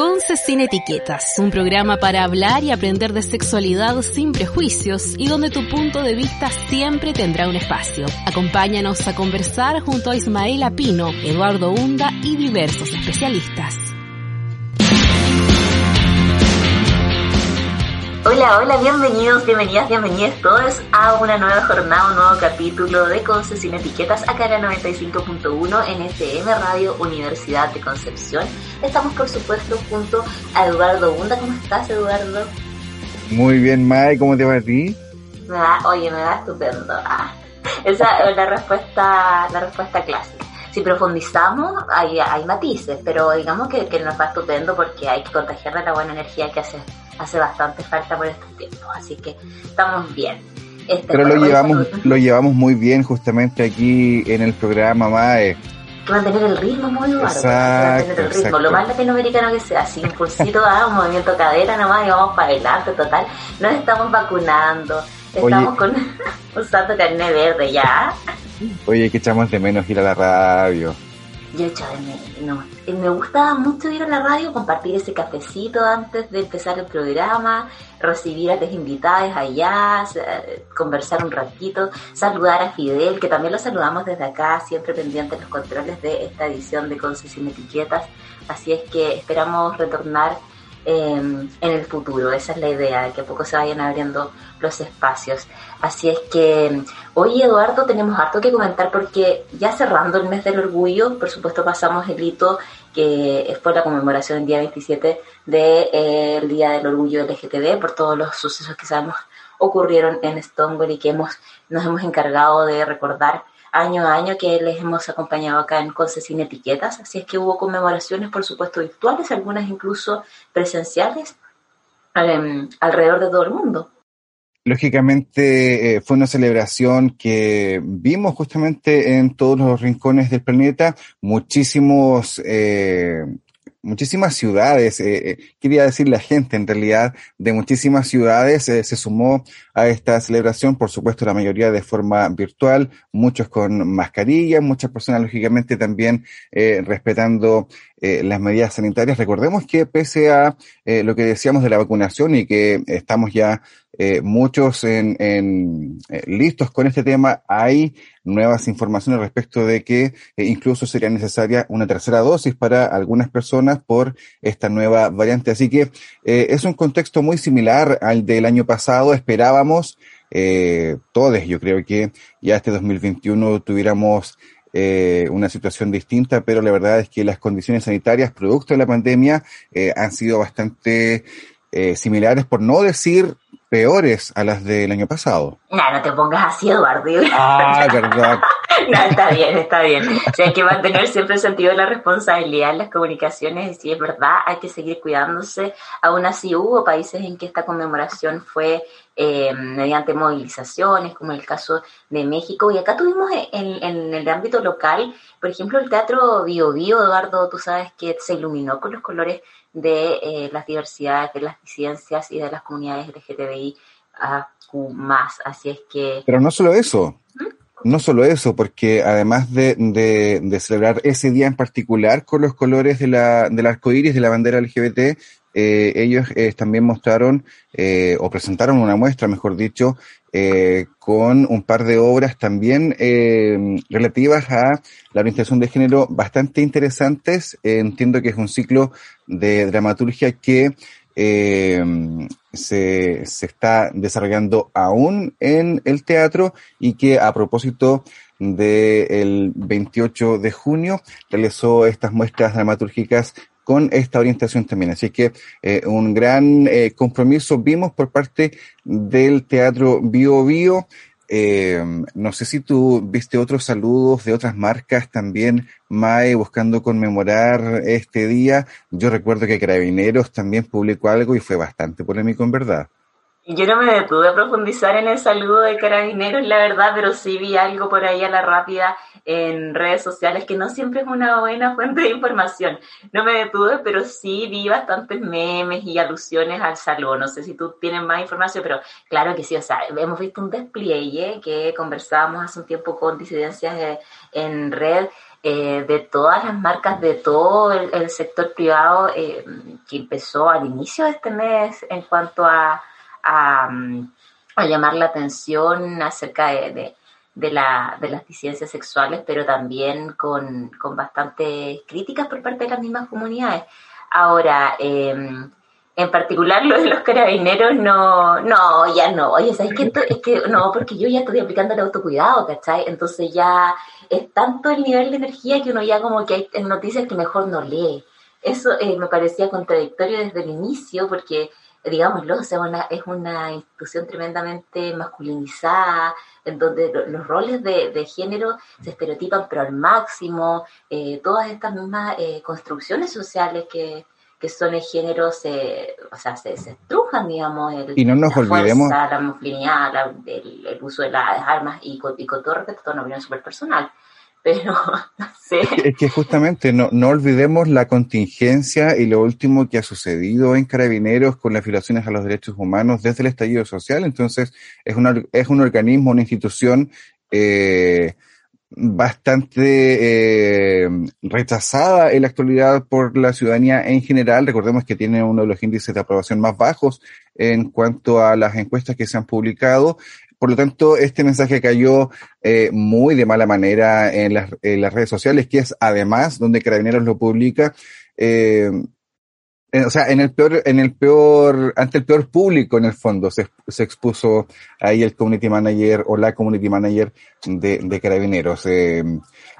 Conce sin etiquetas, un programa para hablar y aprender de sexualidad sin prejuicios y donde tu punto de vista siempre tendrá un espacio. Acompáñanos a conversar junto a Ismael Apino, Eduardo Hunda y diversos especialistas. Hola, hola, bienvenidos, bienvenidas, bienvenidas todos a una nueva jornada, un nuevo capítulo de Conce sin etiquetas acá en la 95.1 en FM Radio Universidad de Concepción. Estamos por supuesto junto a Eduardo Hunda. ¿Cómo estás, Eduardo? Muy bien, Mai, ¿cómo te va a ti? Me va, oye, me va estupendo. Ah, esa es la respuesta, la respuesta clásica. Si profundizamos, hay, hay matices, pero digamos que, que nos va estupendo porque hay que contagiar de la buena energía que hace hace bastante falta por estos tiempos, así que estamos bien. Este, Pero lo llevamos, lo llevamos muy bien justamente aquí en el programa, Mae. Que mantener el ritmo muy bueno. Exacto, el ritmo, lo más latinoamericano que sea, sin impulsito, ah, un movimiento cadera nomás y vamos para adelante, total. Nos estamos vacunando, estamos con usando carne verde ya. Oye, que echamos de menos ir a la radio. Yo echo de menos. Me gustaba mucho ir a la radio, compartir ese cafecito antes de empezar el programa, recibir a las invitadas allá, conversar un ratito, saludar a Fidel, que también lo saludamos desde acá, siempre pendiente de los controles de esta edición de Concesión Etiquetas. Así es que esperamos retornar Em, en el futuro. Esa es la idea, de que a poco se vayan abriendo los espacios. Así es que hoy, Eduardo, tenemos harto que comentar porque ya cerrando el mes del orgullo, por supuesto pasamos el hito que fue la conmemoración el día 27 del de, eh, Día del Orgullo LGTB por todos los sucesos que sabemos ocurrieron en Stonewall y que hemos, nos hemos encargado de recordar año a año que les hemos acompañado acá en Conce Sin Etiquetas, así es que hubo conmemoraciones, por supuesto, virtuales, algunas incluso presenciales, em, alrededor de todo el mundo. Lógicamente eh, fue una celebración que vimos justamente en todos los rincones del planeta, muchísimos eh, muchísimas ciudades, eh, eh, quería decir la gente en realidad, de muchísimas ciudades eh, se sumó a esta celebración, por supuesto la mayoría de forma virtual, muchos con mascarillas, muchas personas lógicamente también respetando las medidas sanitarias. Recordemos que pese a lo que decíamos de la vacunación y que estamos ya muchos en, listos con este tema, hay nuevas informaciones respecto de que eh, incluso sería necesaria una tercera dosis para algunas personas por esta nueva variante. Así que eh, es un contexto muy similar al del año pasado. Esperábamos eh, todos, yo creo que ya este 2021 tuviéramos eh, una situación distinta, pero la verdad es que las condiciones sanitarias producto de la pandemia han sido bastante similares, por no decir peores a las del año pasado. No, no te pongas así, Eduardo. Ah, verdad. no, está bien, está bien. O hay que mantener siempre el sentido de la responsabilidad en las comunicaciones y si es verdad, hay que seguir cuidándose. Aún así hubo países en que esta conmemoración fue eh, mediante movilizaciones, como el caso de México. Y acá tuvimos en, en, el ámbito local, por ejemplo, el Teatro Bio Bio, Eduardo, tú sabes que se iluminó con los colores de eh, las diversidades, de las disidencias y de las comunidades LGTBI más. Así es que... Pero no solo eso. No solo eso, porque además de, de, celebrar ese día en particular con los colores de la, del arco iris de la bandera LGBT, eh, ellos eh, también mostraron o presentaron una muestra, mejor dicho, eh, con un par de obras también eh, relativas a la orientación de género bastante interesantes. Eh, entiendo que es un ciclo de dramaturgia que se, se, está desarrollando aún en el teatro y que a propósito del 28 de junio realizó estas muestras dramatúrgicas con esta orientación también. Así que eh, un gran eh, compromiso vimos por parte del Teatro Bio Bio Eh, no sé si tú viste otros saludos de otras marcas también, Mae, buscando conmemorar este día. Yo recuerdo que Carabineros también publicó algo y fue bastante polémico en verdad. Yo no me detuve a profundizar en el saludo de carabineros, la verdad, pero sí vi algo por ahí a la rápida en redes sociales, que no siempre es una buena fuente de información. No me detuve, pero sí vi bastantes memes y alusiones al saludo. No sé si tú tienes más información, pero claro que sí. O sea, hemos visto un despliegue que conversábamos hace un tiempo con disidencias en red. Eh, de todas las marcas de todo el, sector privado eh, que empezó al inicio de este mes en cuanto a a, llamar la atención acerca de, de, la, de, las disidencias sexuales, pero también con, con bastantes críticas por parte de las mismas comunidades. Ahora, em, en particular lo de los carabineros, no, no, ya no. Oye, ¿sabes qué? Es que no, porque yo ya estoy aplicando el autocuidado, ¿cachai? Entonces ya es tanto el nivel de energía que uno ya como que hay noticias que mejor no lee. Eso eh, me parecía contradictorio desde el inicio, porque digámoslo, o sea, una, es una institución tremendamente masculinizada, en donde los roles de, género se estereotipan pero al máximo, eh, todas estas mismas eh, construcciones sociales que, que son el género se, o sea, se, estrujan, digamos, el, y no nos la olvidemos fuerza, la masculinidad, el, uso de las armas y con, y con todo respeto, una opinión súper personal pero no sé. Es que justamente no, no olvidemos la contingencia y lo último que ha sucedido en Carabineros con las violaciones a los derechos humanos desde el estallido social. Entonces, es, una, es un organismo, una institución eh, bastante eh, rechazada en la actualidad por la ciudadanía en general. Recordemos que tiene uno de los índices de aprobación más bajos en cuanto a las encuestas que se han publicado. Por lo tanto, este mensaje cayó eh, muy de mala manera en las, redes sociales, que es además donde Carabineros lo publica. Eh, o sea, en el peor, en el peor, ante el peor público en el fondo se, expuso ahí el community manager o la community manager de, Carabineros. Eh,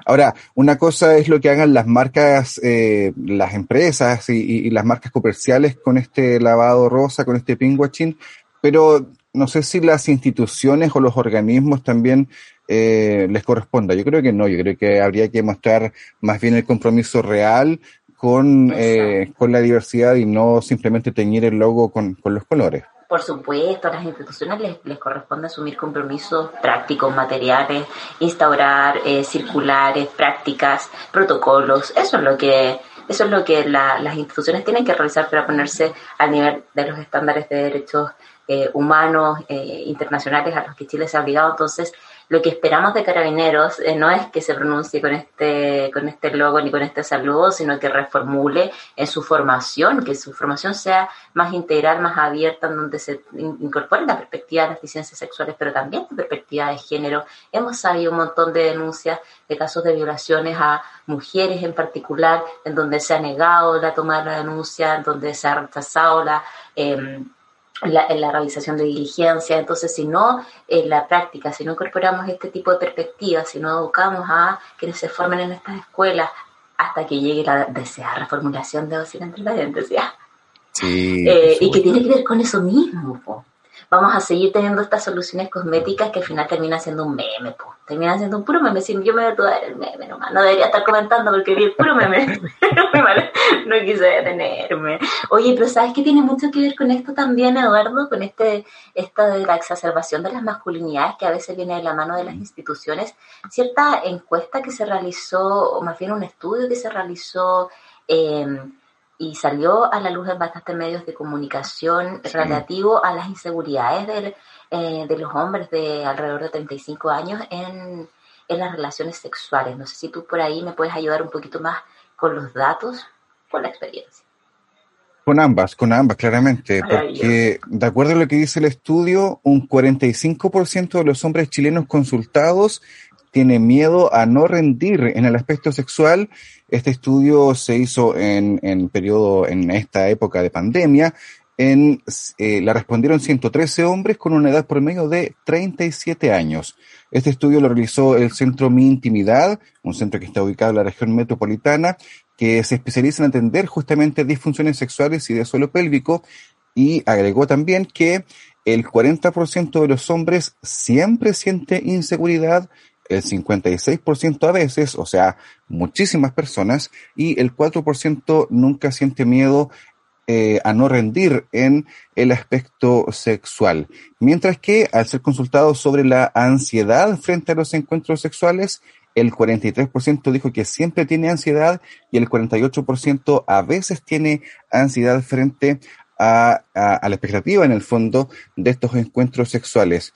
ahora, una cosa es lo que hagan las marcas, las empresas y, y, las marcas comerciales con este lavado rosa, con este pinkwashing, pero no sé si las instituciones o los organismos también eh, les corresponda. Yo creo que no, yo creo que habría que mostrar más bien el compromiso real con, eh, con la diversidad y no simplemente teñir el logo con, con los colores. Por supuesto, a las instituciones les, les corresponde asumir compromisos prácticos, materiales, instaurar eh, circulares, prácticas, protocolos. Eso es lo que eso es lo que las instituciones tienen que realizar para ponerse al nivel de los estándares de derechos eh, humanos eh, internacionales a los que Chile se ha obligado. Entonces, lo que esperamos de Carabineros eh, no es que se pronuncie con este, con este logo ni con este saludo, sino que reformule en su formación, que su formación sea más integral, más abierta, en donde se incorpore la perspectiva de las disidencias sexuales, pero también la perspectiva de género. Hemos sabido un montón de denuncias de casos de violaciones a mujeres en particular, en donde se ha negado la toma de la denuncia, en donde se ha rechazado la... Eh, en la realización de diligencia. Entonces, si no en la práctica, si no incorporamos este tipo de perspectivas, si no educamos a quienes se formen en estas escuelas hasta que llegue la deseada reformulación de docina entre la ¿ya? Sí, eh, y que tiene que ver con eso mismo vamos a seguir teniendo estas soluciones cosméticas que al final termina siendo un meme, po. termina siendo un puro meme. Si yo me voy a el meme nomás, no debería estar comentando porque vi el puro meme. no quise detenerme. Oye, pero ¿sabes que tiene mucho que ver con esto también, Eduardo? Con este, esto de la exacerbación de las masculinidades que a veces viene de la mano de las instituciones. Cierta encuesta que se realizó, o más bien un estudio que se realizó, eh, y salió a la luz en bastantes medios de comunicación relativo a las inseguridades eh, de los hombres de alrededor de 35 años en, en, las relaciones sexuales. No sé si tú por ahí me puedes ayudar un poquito más con los datos, con la experiencia. Con ambas, con ambas, claramente, porque de acuerdo a lo que dice el estudio, un 45% de los hombres chilenos consultados tiene miedo a no rendir en el aspecto sexual. Este estudio se hizo en, en periodo, en esta época de pandemia. En, eh, la respondieron 113 hombres con una edad promedio de 37 años. Este estudio lo realizó el Centro Mi Intimidad, un centro que está ubicado en la región metropolitana, que se especializa en atender justamente disfunciones sexuales y de suelo pélvico, y agregó también que el 40% de los hombres siempre siente inseguridad, el 56% a veces, o sea, muchísimas personas, y el 4% nunca siente miedo eh, a no rendir en el aspecto sexual. Mientras que al ser consultado sobre la ansiedad frente a los encuentros sexuales, el 43% dijo que siempre tiene ansiedad y el 48% a veces tiene ansiedad frente a, a, la expectativa, en el fondo, de estos encuentros sexuales.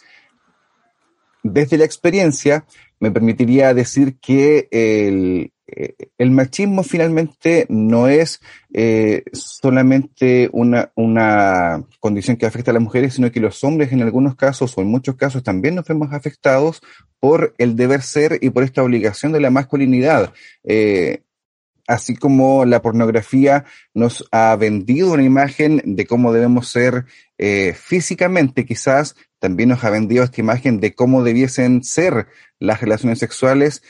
Desde la experiencia, me permitiría decir que el, eh, machismo finalmente no es eh, solamente una, una condición que afecta a las mujeres, sino que los hombres en algunos casos o en muchos casos también nos vemos afectados por el deber ser y por esta obligación de la masculinidad. Eh, así como la pornografía nos ha vendido una imagen de cómo debemos ser físicamente, quizás también nos ha vendido esta imagen de cómo debiesen ser las relaciones sexuales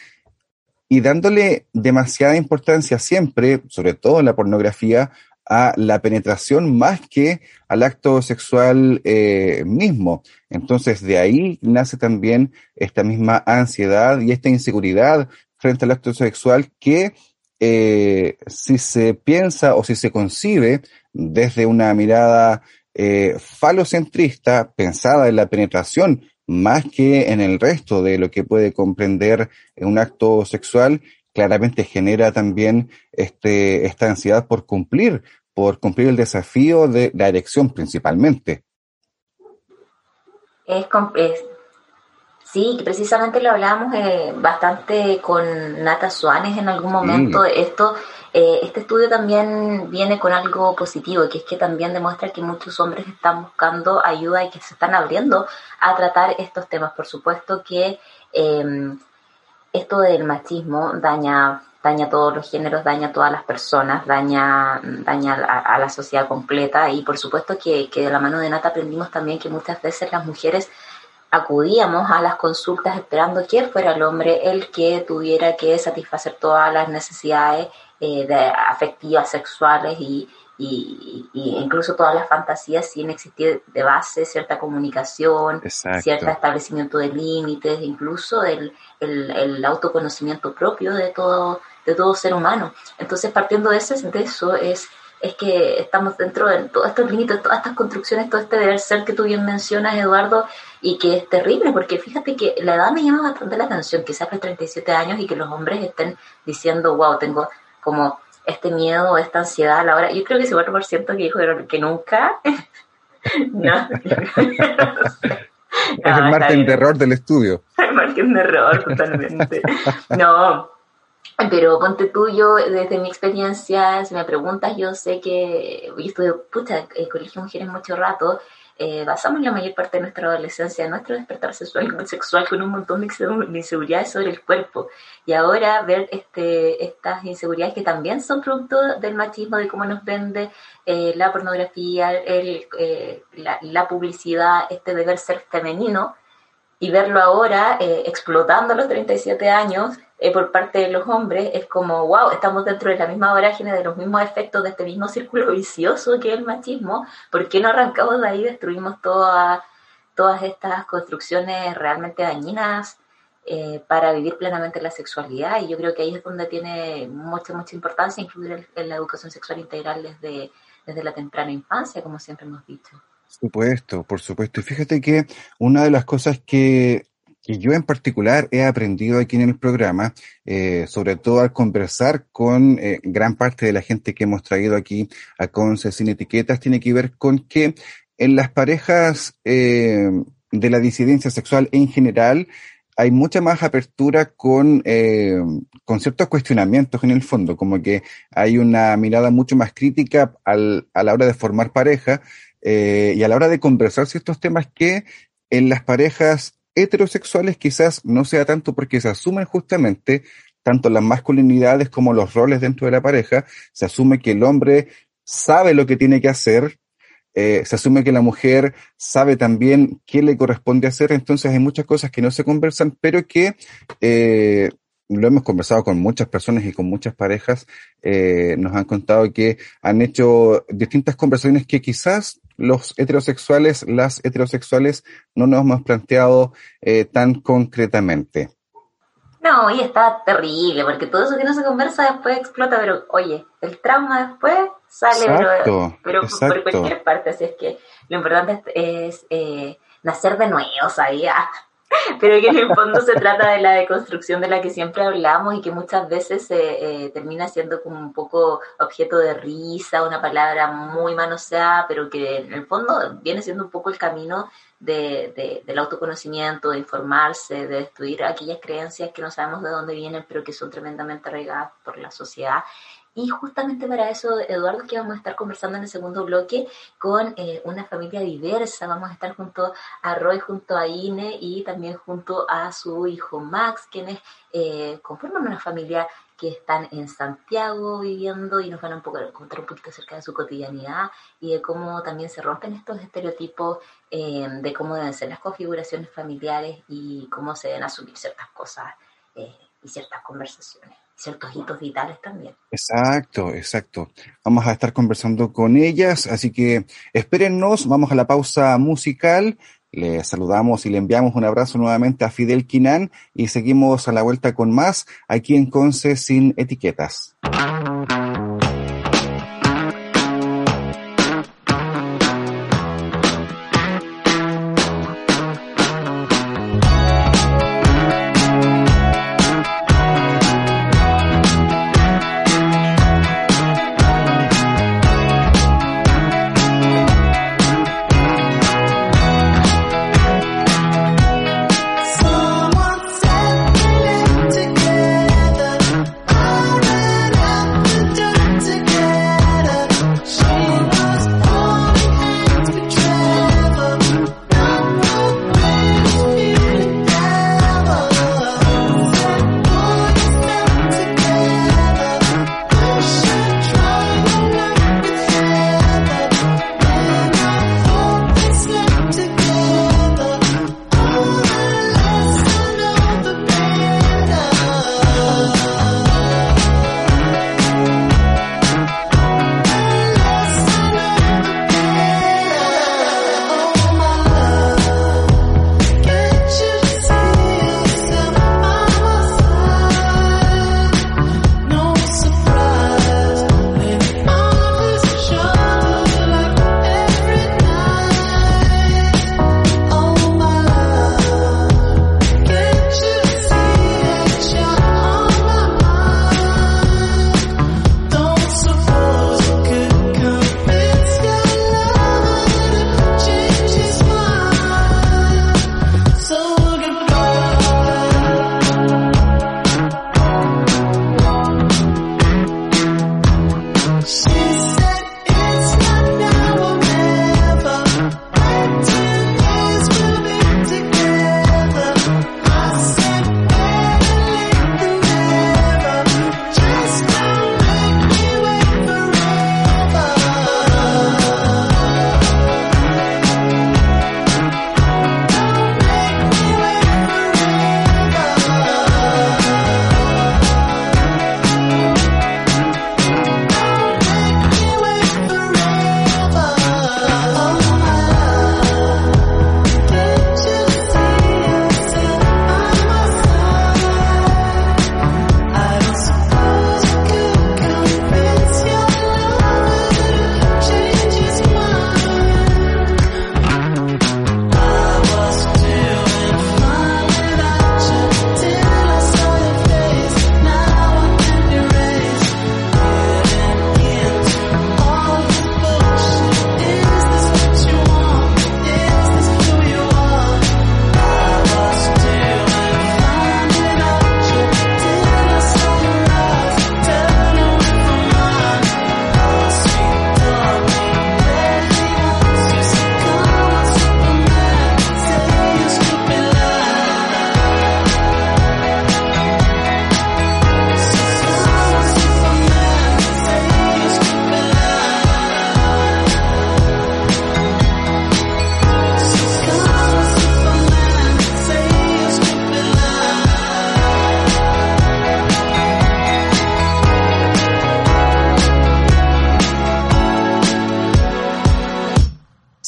y dándole demasiada importancia siempre, sobre todo en la pornografía, a la penetración más que al acto sexual eh, mismo. Entonces de ahí nace también esta misma ansiedad y esta inseguridad frente al acto sexual que eh, si se piensa o si se concibe desde una mirada eh, falocentrista, pensada en la penetración más que en el resto de lo que puede comprender un acto sexual, claramente genera también este, esta ansiedad por cumplir, por cumplir el desafío de la erección principalmente. Es, es sí, precisamente lo hablábamos eh, bastante con Nata Suárez en algún momento. Esto eh, este estudio también viene con algo positivo, que es que también demuestra que muchos hombres están buscando ayuda y que se están abriendo a tratar estos temas. Por supuesto que em, esto del machismo daña daña todos los géneros, daña a todas las personas, daña, daña a, la sociedad completa y por supuesto que, que de la mano de Nata aprendimos también que muchas veces las mujeres acudíamos a las consultas esperando que fuera el hombre el que tuviera que satisfacer todas las necesidades eh, de afectivas, sexuales y, y, incluso todas las fantasías sin existir de base cierta comunicación, cierto establecimiento de límites, incluso el, el, autoconocimiento propio de todo, de todo ser humano. Entonces, partiendo de, ese, de eso, es, es que estamos dentro de todos estos límites, todas estas construcciones, todo este deber ser que tú bien mencionas, Eduardo, y que es terrible, porque fíjate que la edad me llama bastante la atención, que sea de 37 años y que los hombres estén diciendo, wow, tengo como este miedo, esta ansiedad a la hora. Yo creo que por cierto que dijo que nunca. no. es el margen de error del estudio. El margen de error, totalmente. no, pero ponte tú, yo desde mi experiencia, si me preguntas, yo sé que yo estuve, pucha, en colegio mujeres mucho rato, eh, basamos la mayor parte de nuestra adolescencia, nuestro despertar sexual, con un montón de inseguridades sobre el cuerpo. Y ahora ver este, estas inseguridades que también son producto del machismo, de cómo nos vende eh, la pornografía, eh, la, la, publicidad, este deber ser femenino, y verlo ahora explotando a los 37 años eh, por parte de los hombres es como, wow, estamos dentro de la misma vorágine, de los mismos efectos de este mismo círculo vicioso que es el machismo, ¿por qué no arrancamos de ahí y destruimos todas estas construcciones realmente dañinas eh, para vivir plenamente la sexualidad? Y yo creo que ahí es donde tiene mucha, mucha importancia incluir en la educación sexual integral desde, desde la temprana infancia, como siempre hemos dicho. Por supuesto, por supuesto. Y fíjate que una de las cosas que que yo en particular he aprendido aquí en el programa, eh, sobre todo al conversar con eh, gran parte de la gente que hemos traído aquí a Conce Sin Etiquetas, tiene que ver con que en las parejas eh, de la disidencia sexual en general, hay mucha más apertura con, con ciertos cuestionamientos en el fondo, como que hay una mirada mucho más crítica al, a la hora de formar pareja y a la hora de conversar ciertos temas que en las parejas heterosexuales quizás no sea tanto porque se asumen justamente tanto las masculinidades como los roles dentro de la pareja, se asume que el hombre sabe lo que tiene que hacer, eh, se asume que la mujer sabe también qué le corresponde hacer, entonces hay muchas cosas que no se conversan, pero que eh, lo hemos conversado con muchas personas y con muchas parejas, eh, nos han contado que han hecho distintas conversaciones que quizás los heterosexuales, las heterosexuales, no nos hemos planteado eh, tan concretamente. No, y está terrible, porque todo eso que no se conversa después explota, pero oye, el trauma después sale exacto, pero, por cualquier parte, así es que lo importante es, eh, nacer de nuevo, ¿sabía? Pero que en el fondo se trata de la deconstrucción de la que siempre hablamos y que muchas veces se eh, termina siendo como un poco objeto de risa, una palabra muy manoseada, pero que en el fondo viene siendo un poco el camino de, del autoconocimiento, de informarse, de destruir aquellas creencias que no sabemos de dónde vienen, pero que son tremendamente arraigadas por la sociedad y justamente para eso, Eduardo, que vamos a estar conversando en el segundo bloque con eh, una familia diversa. Vamos a estar junto a Roy, junto a Ine y también junto a su hijo Max, quienes eh, conforman una familia que están en Santiago viviendo y nos van a un poco, contar un poquito acerca de su cotidianidad y de cómo también se rompen estos estereotipos eh, de cómo deben ser las configuraciones familiares y cómo se deben asumir ciertas cosas y ciertas conversaciones ciertos hitos vitales también. Exacto, exacto. Vamos a estar conversando con ellas, así que espérennos, vamos a la pausa musical. Le saludamos y le enviamos un abrazo nuevamente a Fidel Quinan y seguimos a la vuelta con más aquí en Conce sin etiquetas.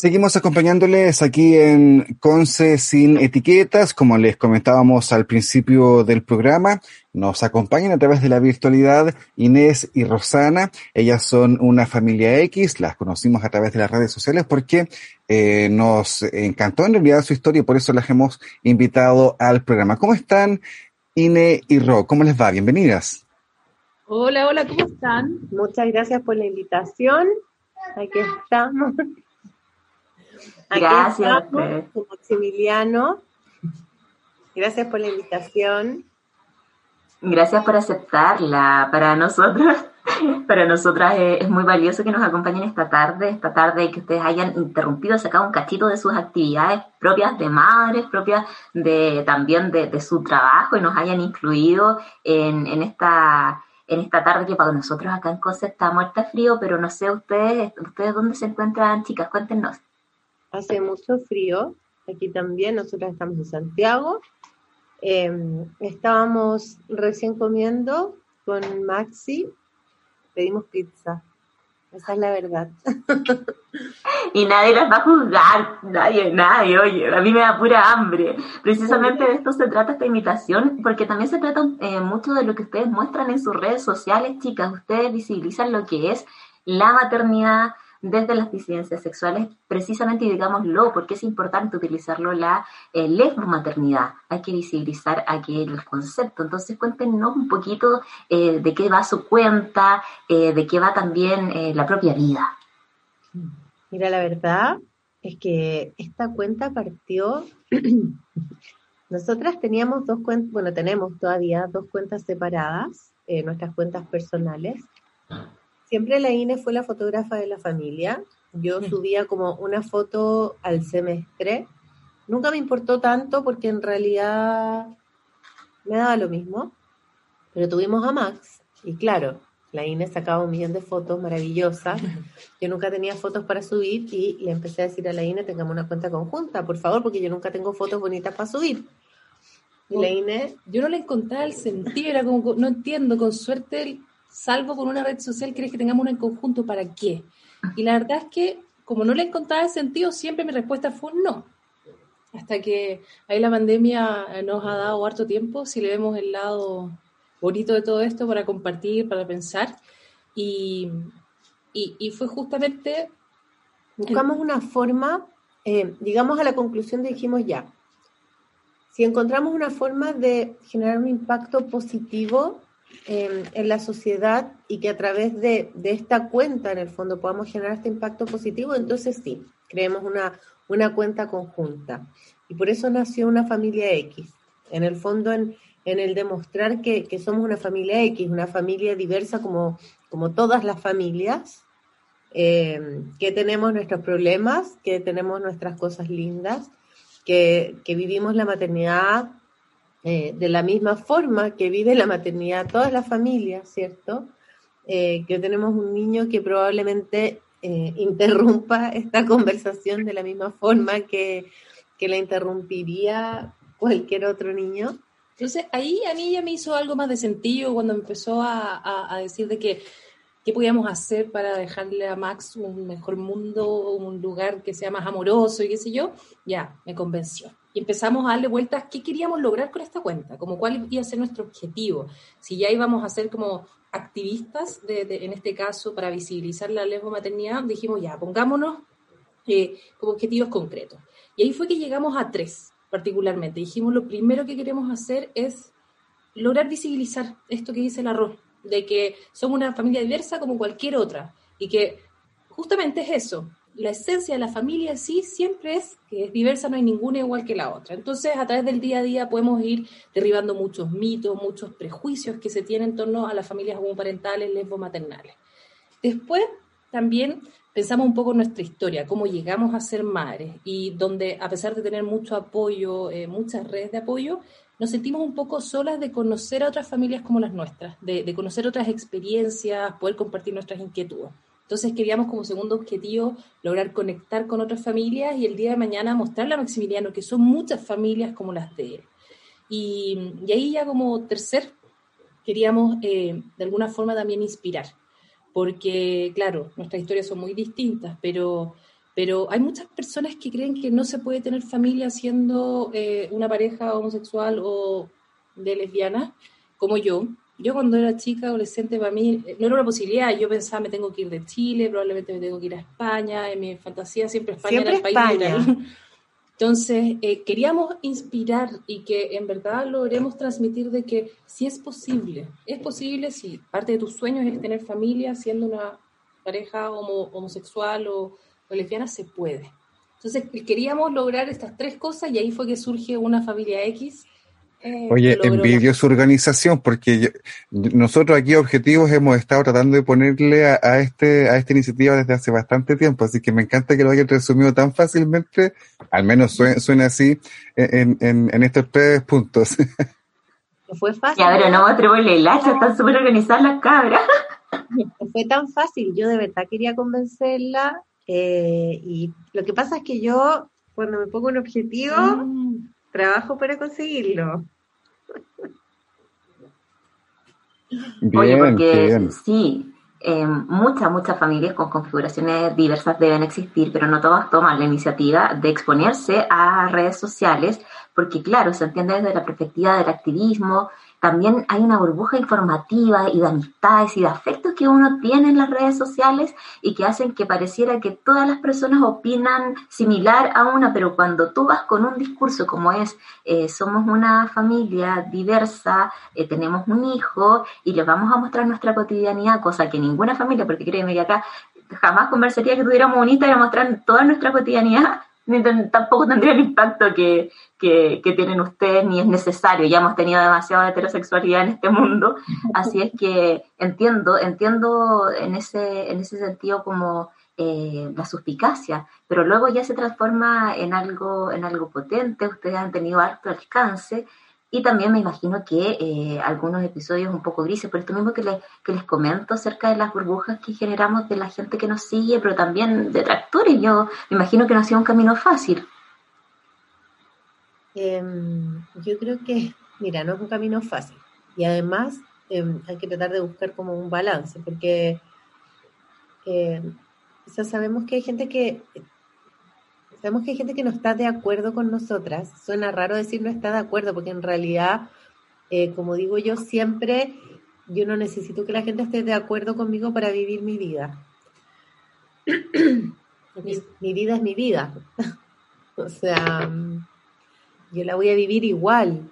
Seguimos acompañándoles aquí en Conce sin etiquetas, como les comentábamos al principio del programa. Nos acompañan a través de la virtualidad Inés y Rosana. Ellas son una familia X, las conocimos a través de las redes sociales porque eh, nos encantó en realidad su historia y por eso las hemos invitado al programa. ¿Cómo están Ine y Ro? ¿Cómo les va? Bienvenidas. Hola, hola, ¿cómo están? Muchas gracias por la invitación. Aquí estamos. Gracias. Maximiliano. Gracias por la invitación. Gracias por aceptarla. Para nosotros, para nosotras es, muy valioso que nos acompañen esta tarde, esta tarde que ustedes hayan interrumpido, sacado un cachito de sus actividades propias de madres, propias de también de, su trabajo y nos hayan incluido en, en esta en esta tarde que para nosotros acá en Cosa está muerta frío, pero no sé ustedes, ustedes dónde se encuentran, chicas, cuéntenos hace mucho frío, aquí también, nosotros estamos en Santiago. Em, estábamos recién comiendo con Maxi, pedimos pizza. Esa es la verdad. y nadie las va a juzgar, nadie, nadie, oye, a mí me da pura hambre. Precisamente de esto se trata esta invitación, porque también se trata eh, mucho de lo que ustedes muestran en sus redes sociales, chicas. Ustedes visibilizan lo que es la maternidad, desde las disidencias sexuales, precisamente, y digámoslo, porque es importante utilizarlo la eh, maternidad Hay que visibilizar aquel concepto. Entonces, cuéntenos un poquito eh, de qué va su cuenta, eh, de qué va también eh, la propia vida. Mira, la verdad es que esta cuenta partió. Nosotras teníamos dos cuentas, bueno, tenemos todavía dos cuentas separadas, nuestras cuentas personales, Siempre la INE fue la fotógrafa de la familia. Yo subía como una foto al semestre. Nunca me importó tanto porque en realidad me daba lo mismo. Pero tuvimos a Max y claro, la INE sacaba un millón de fotos maravillosas. Yo nunca tenía fotos para subir y le empecé a decir a la INE, tengamos una cuenta conjunta, por favor, porque yo nunca tengo fotos bonitas para subir. Y la INE... Yo no le encontraba el sentido, era como, no entiendo, con suerte salvo con una red social, ¿crees que tengamos una en conjunto? ¿Para qué? Y la verdad es que, como no le encontraba sentido, siempre mi respuesta fue no. Hasta que ahí la pandemia nos ha dado harto tiempo, si le vemos el lado bonito de todo esto para compartir, para pensar. Y, y, fue justamente... Buscamos una forma, eh, a la conclusión dijimos ya, si encontramos una forma de generar un impacto positivo en la sociedad y que a través de, esta cuenta, en el fondo, podamos generar este impacto positivo, entonces sí, creemos una, una cuenta conjunta. Y por eso nació una familia X. En el fondo, en, en el demostrar que, que, somos una familia X, una familia diversa como, como todas las familias, eh, que tenemos nuestros problemas, que tenemos nuestras cosas lindas, que, que vivimos la maternidad eh, de la misma forma que vive la maternidad todas las familias, ¿cierto? Eh, que tenemos un niño que probablemente eh, interrumpa esta conversación de la misma forma que, la interrumpiría cualquier otro niño. Entonces ahí a mí ya me hizo algo más de sentido cuando empezó a, a decir de que qué podíamos hacer para dejarle a Max un mejor mundo, un lugar que sea más amoroso y qué sé yo, ya, me convenció. Empezamos a darle vueltas qué queríamos lograr con esta cuenta, como cuál iba a ser nuestro objetivo. Si ya íbamos a ser como activistas, de, en este caso, para visibilizar la maternidad, dijimos ya, pongámonos eh, como objetivos concretos. Y ahí fue que llegamos a tres, particularmente. Dijimos, lo primero que queremos hacer es lograr visibilizar esto que dice el arroz, de que somos una familia diversa como cualquier otra y que justamente es eso. La esencia de la familia sí siempre es que es diversa, no hay ninguna igual que la otra. Entonces, a través del día a día podemos ir derribando muchos mitos, muchos prejuicios que se tienen en torno a las familias homoparentales, lesbo-maternales. Después, también pensamos un poco en nuestra historia, cómo llegamos a ser madres y donde, a pesar de tener mucho apoyo, eh, muchas redes de apoyo, nos sentimos un poco solas de conocer a otras familias como las nuestras, de, conocer otras experiencias, poder compartir nuestras inquietudes. Entonces queríamos como segundo objetivo lograr conectar con otras familias y el día de mañana mostrarle a Maximiliano que son muchas familias como las de él. Y, ahí ya como tercer queríamos eh, de alguna forma también inspirar, porque claro, nuestras historias son muy distintas, pero Pero hay muchas personas que creen que no se puede tener familia siendo eh, una pareja homosexual o de lesbiana, como yo. Yo cuando era chica, adolescente, para mí no era una posibilidad. Yo pensaba, me tengo que ir de Chile, probablemente me tengo que ir a España. En mi fantasía siempre España era el país España. Entonces, eh, queríamos inspirar y que en verdad logremos transmitir de que si es posible, es posible si parte de tus sueños es tener familia siendo una pareja homosexual o o lesbiana se puede. Entonces queríamos lograr estas tres cosas y ahí fue que surge una familia X. Eh, Oye, envidio su organización porque nosotros aquí objetivos hemos estado tratando de ponerle a, este a esta iniciativa desde hace bastante tiempo, así que me encanta que lo hayan resumido tan fácilmente, al menos suena, así en, en, estos tres puntos. No fue fácil. Ya, pero no atrevo el hacha, están súper organizadas las cabras. No fue tan fácil, yo de verdad quería convencerla eh, y lo que pasa es que yo, cuando me pongo un objetivo, mm. trabajo para conseguirlo. Oye, porque sí, eh, muchas, muchas familias con configuraciones diversas deben existir, pero no todas toman la iniciativa de exponerse a redes sociales, porque claro, se entiende desde la perspectiva del activismo, también hay una burbuja informativa y de amistades y de afectos que uno tiene en las redes sociales y que hacen que pareciera que todas las personas opinan similar a una, pero cuando tú vas con un discurso como es, eh, somos una familia diversa, eh, tenemos un hijo y les vamos a mostrar nuestra cotidianidad, cosa que ninguna familia, porque créeme que acá jamás conversaría que tuviéramos un a mostrar toda nuestra cotidianidad, tampoco tendría el impacto que, que, tienen ustedes, ni es necesario. Ya hemos tenido demasiada heterosexualidad en este mundo, así es que entiendo, entiendo en ese, en ese sentido como eh, la suspicacia, pero luego ya se transforma en algo, en algo potente, ustedes han tenido alto alcance y también me imagino que eh, algunos episodios un poco grises, por esto mismo que, que les comento acerca de las burbujas que generamos de la gente que nos sigue, pero también de tractores. Yo me imagino que no ha sido un camino fácil. Em, yo creo que, mira, no es un camino fácil. Y además em, hay que tratar de buscar como un balance, porque em, sabemos que hay gente que sabemos que hay gente que no está de acuerdo con nosotras. Suena raro decir no está de acuerdo, porque en realidad, eh, como digo yo siempre, yo no necesito que la gente esté de acuerdo conmigo para vivir mi vida. mi, vida es mi vida. o sea, yo la voy a vivir igual.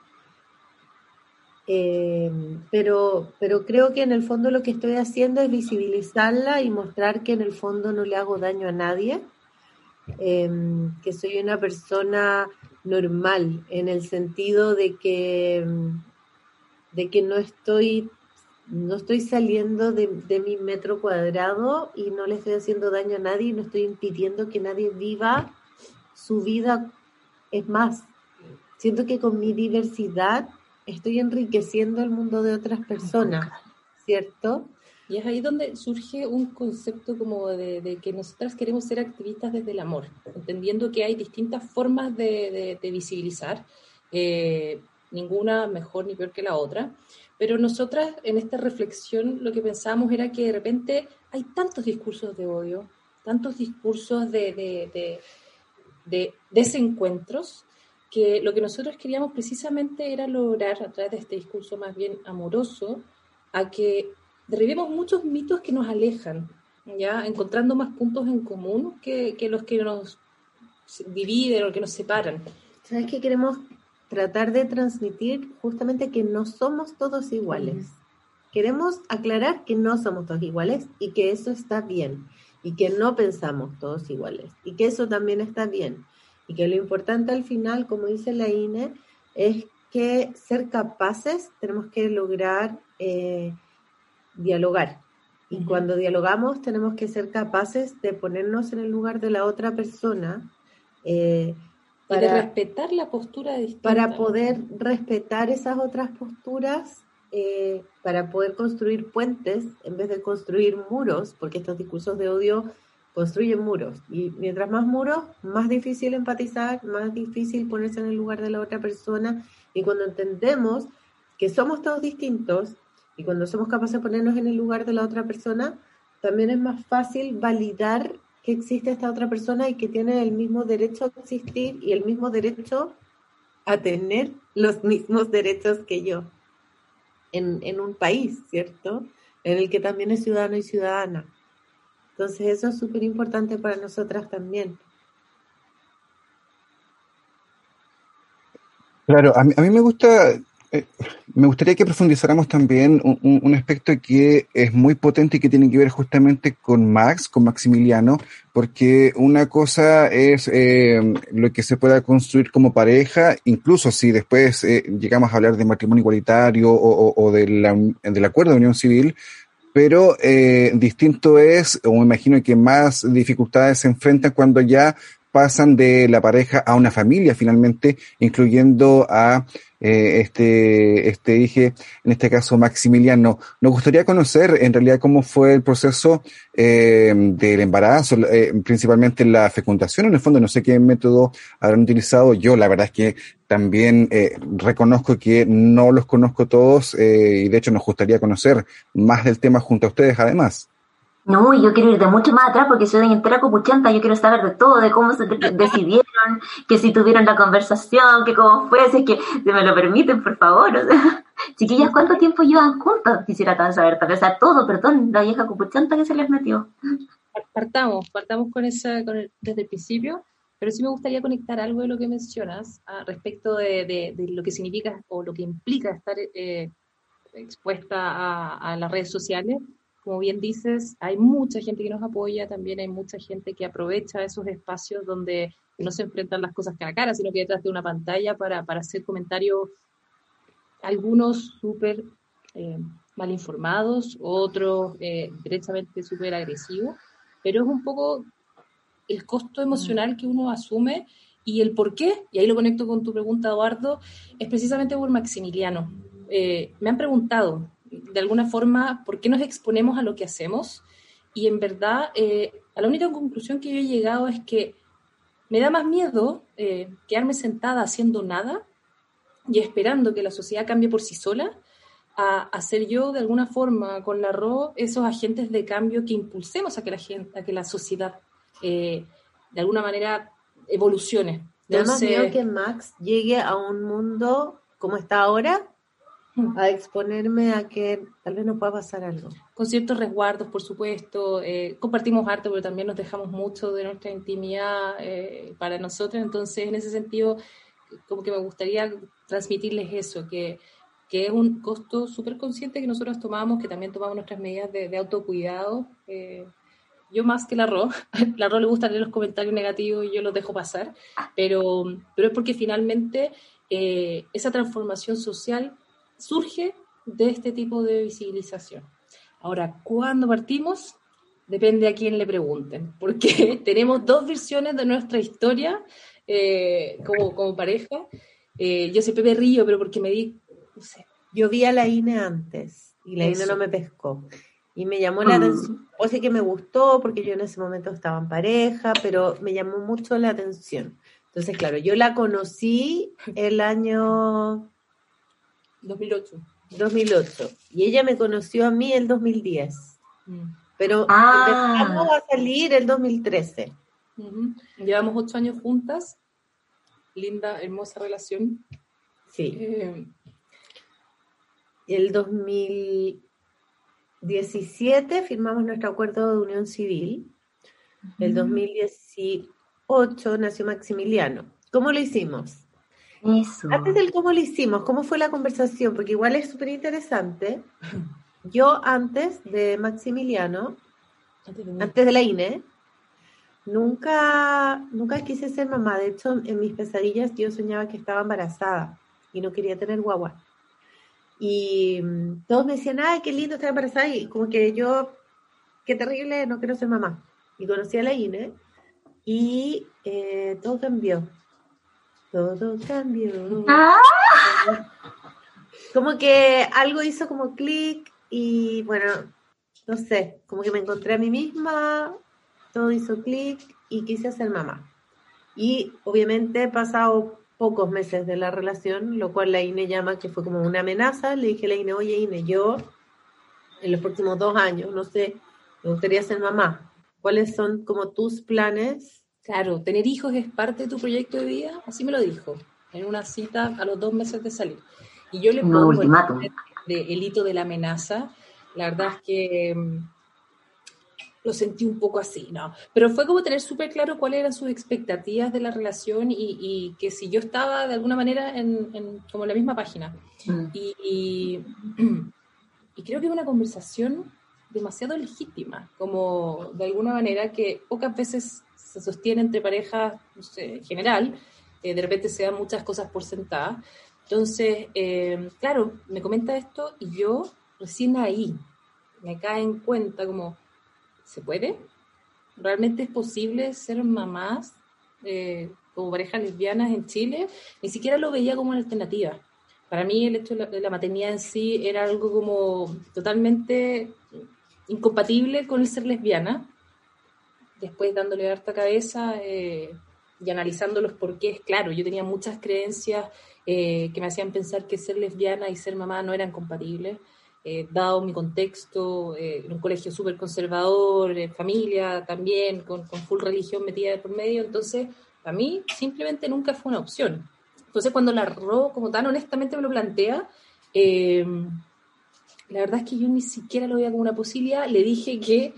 Eh, pero, pero creo que en el fondo lo que estoy haciendo es visibilizarla y mostrar que en el fondo no le hago daño a nadie Em, que soy una persona normal en el sentido de que, de que no estoy no estoy saliendo de, mi metro cuadrado y no le estoy haciendo daño a nadie, no estoy impidiendo que nadie viva su vida. Es más, siento que con mi diversidad estoy enriqueciendo el mundo de otras personas, ¿cierto? Y es ahí donde surge un concepto como de, que nosotras queremos ser activistas desde el amor, entendiendo que hay distintas formas de, visibilizar, eh, ninguna mejor ni peor que la otra, pero nosotras en esta reflexión lo que pensamos era que de repente hay tantos discursos de odio, tantos discursos de, de desencuentros, que lo que nosotros queríamos precisamente era lograr a través de este discurso más bien amoroso, a que derribemos muchos mitos que nos alejan, ya encontrando más puntos en común que, los que nos dividen o que nos separan. ¿Sabes qué queremos tratar de transmitir? Justamente que no somos todos iguales. Queremos aclarar que no somos todos iguales y que eso está bien y que no pensamos todos iguales y que eso también está bien y que lo importante al final, como dice la INE, es que ser capaces tenemos que lograr eh, dialogar. Y cuando dialogamos tenemos que ser capaces de ponernos en el lugar de la otra persona. Eh, para, respetar la postura distinta. Para poder respetar esas otras posturas, eh, para poder construir puentes en vez de construir muros, porque estos discursos de odio construyen muros. Y mientras más muros, más difícil empatizar, más difícil ponerse en el lugar de la otra persona. Y cuando entendemos que somos todos distintos y cuando somos capaces de ponernos en el lugar de la otra persona, también es más fácil validar que existe esta otra persona y que tiene el mismo derecho a existir y el mismo derecho a tener los mismos derechos que yo en, en un país, ¿cierto? En el que también es ciudadano y ciudadana. Entonces eso es súper importante para nosotras también. Claro, a mí, a mí me gusta, eh, me gustaría que profundizáramos también un, un- aspecto que es muy potente y que tiene que ver justamente con Max, con Maximiliano, porque una cosa es eh, lo que se pueda construir como pareja, incluso si después eh, llegamos a hablar de matrimonio igualitario o, del acuerdo de unión civil, pero distinto es, o me imagino que más dificultades se enfrentan cuando ya pasan de la pareja a una familia finalmente, incluyendo a eh, este, este dije, en este caso Maximiliano. Nos gustaría conocer en realidad cómo fue el proceso eh, del embarazo, eh, principalmente la fecundación. En el fondo, no sé qué método habrán utilizado. Yo, la verdad es que también eh, reconozco que no los conozco todos eh, y de hecho nos gustaría conocer más del tema junto a ustedes además. No, yo quiero ir de mucho más atrás porque soy entera copuchanta, yo quiero saber de todo, de cómo se de- decidieron, que si tuvieron la conversación, que cómo fue, si es que se me lo permiten, por favor. O sea, chiquillas, ¿cuánto tiempo llevan juntas? Quisiera tan saber, tal todo, perdón, la vieja copuchanta que se les metió. Partamos, partamos con esa, con el- desde el principio, pero sí me gustaría conectar algo de lo que mencionas ah, respecto de, de- de lo que significa o lo que implica estar eh, expuesta a las redes sociales. Como bien dices, hay mucha gente que nos apoya, también hay mucha gente que aprovecha esos espacios donde no se enfrentan las cosas cara a cara, sino que detrás de una pantalla para, para hacer comentarios, algunos súper eh, mal informados, otros eh, derechamente súper agresivos, pero es un poco el costo emocional que uno asume y el por qué, y ahí lo conecto con tu pregunta, Eduardo, es precisamente por Maximiliano. Eh, me han preguntado, de alguna forma, por qué nos exponemos a lo que hacemos, y en verdad, eh, a la única conclusión que yo he llegado es que me da más miedo eh, quedarme sentada haciendo nada y esperando que la sociedad cambie por sí sola, a hacer yo de alguna forma con la RO esos agentes de cambio que impulsemos a que la gente, a que la sociedad eh, de alguna manera evolucione. Me da más Entonces, miedo que Max llegue a un mundo como está ahora, a exponerme a que tal vez no pueda pasar algo. con ciertos resguardos, por supuesto, eh, compartimos arte, pero también nos dejamos mucho de nuestra intimidad eh, para nosotros, entonces en ese sentido, como que me gustaría transmitirles eso, que, que es un costo súper consciente que nosotros tomamos, que también tomamos nuestras medidas de, de autocuidado. eh, yo más que la Ro, la Ro le gusta leer los comentarios negativos y yo los dejo pasar, pero, pero es porque finalmente eh, esa transformación social surge de este tipo de visibilización. Ahora, ¿cuándo partimos? Depende a quién le pregunten, porque tenemos dos versiones de nuestra historia eh, como, como pareja. Eh, yo siempre me río, pero porque me di, no sé, Yo vi a la INE antes y la INE Eso. no me pescó. Y me llamó la atención, o sea que me gustó porque yo en ese momento estaba en pareja, pero me llamó mucho la atención. Entonces, claro, yo la conocí el año 2008. 2008 y ella me conoció a mí el 2010, Mm. pero Ah. empezamos a salir el 2013. Ujú. Llevamos ocho años juntas, linda, hermosa relación. Sí. Eh, El 2017 firmamos nuestro acuerdo de unión civil. El 2018 nació Maximiliano. ¿Cómo lo hicimos? Eso. Antes del cómo lo hicimos, ¿cómo fue la conversación? Porque igual es súper interesante. Yo antes de Maximiliano, antes de la INE, nunca, nunca quise ser mamá. De hecho, en mis pesadillas yo soñaba que estaba embarazada y no quería tener guagua. Y mm, todos me decían, ay, qué lindo estar embarazada. Y como que yo, qué terrible, no quiero ser mamá. Y conocí a la INE y eh, todo cambió. Todo cambió. Ah, Como que algo hizo como clic y bueno, no sé, como que me encontré a mí misma, todo hizo clic y quise ser mamá. Y obviamente he pasado pocos meses de la relación, lo cual la INE llama que fue como una amenaza. Le dije a la INE, oye INE, yo en los próximos dos años, no sé, me gustaría ser mamá. ¿Cuáles son como tus planes? Claro, tener hijos es parte de tu proyecto de vida, así me lo dijo, en una cita a los dos meses de salir. Y yo le pongo el, de- el hito de la amenaza. La verdad es que mm, lo sentí un poco así, ¿no? Pero fue como tener súper claro cuáles eran sus expectativas de la relación y, y que si yo estaba de alguna manera en, en como en la misma página. Mm. Y, y, y creo que es una conversación demasiado legítima, como de alguna manera que pocas veces se sostiene entre parejas, no sé, en general, eh, de repente se dan muchas cosas por sentadas. Entonces, eh, claro, me comenta esto y yo recién ahí me cae en cuenta como, ¿se puede? ¿Realmente es posible ser mamás eh, como parejas lesbianas en Chile? Ni siquiera lo veía como una alternativa. Para mí el hecho de la, de la maternidad en sí era algo como totalmente incompatible con el ser lesbiana. Después dándole harta cabeza eh, y analizando los porqués, claro, yo tenía muchas creencias eh, que me hacían pensar que ser lesbiana y ser mamá no eran compatibles, eh, dado mi contexto, en un colegio súper conservador, familia también, con, con full religión metida de por medio, entonces para mí simplemente nunca fue una opción. Entonces cuando la RO como tan honestamente me lo plantea, la verdad es que yo ni siquiera lo veía como una posibilidad, le dije que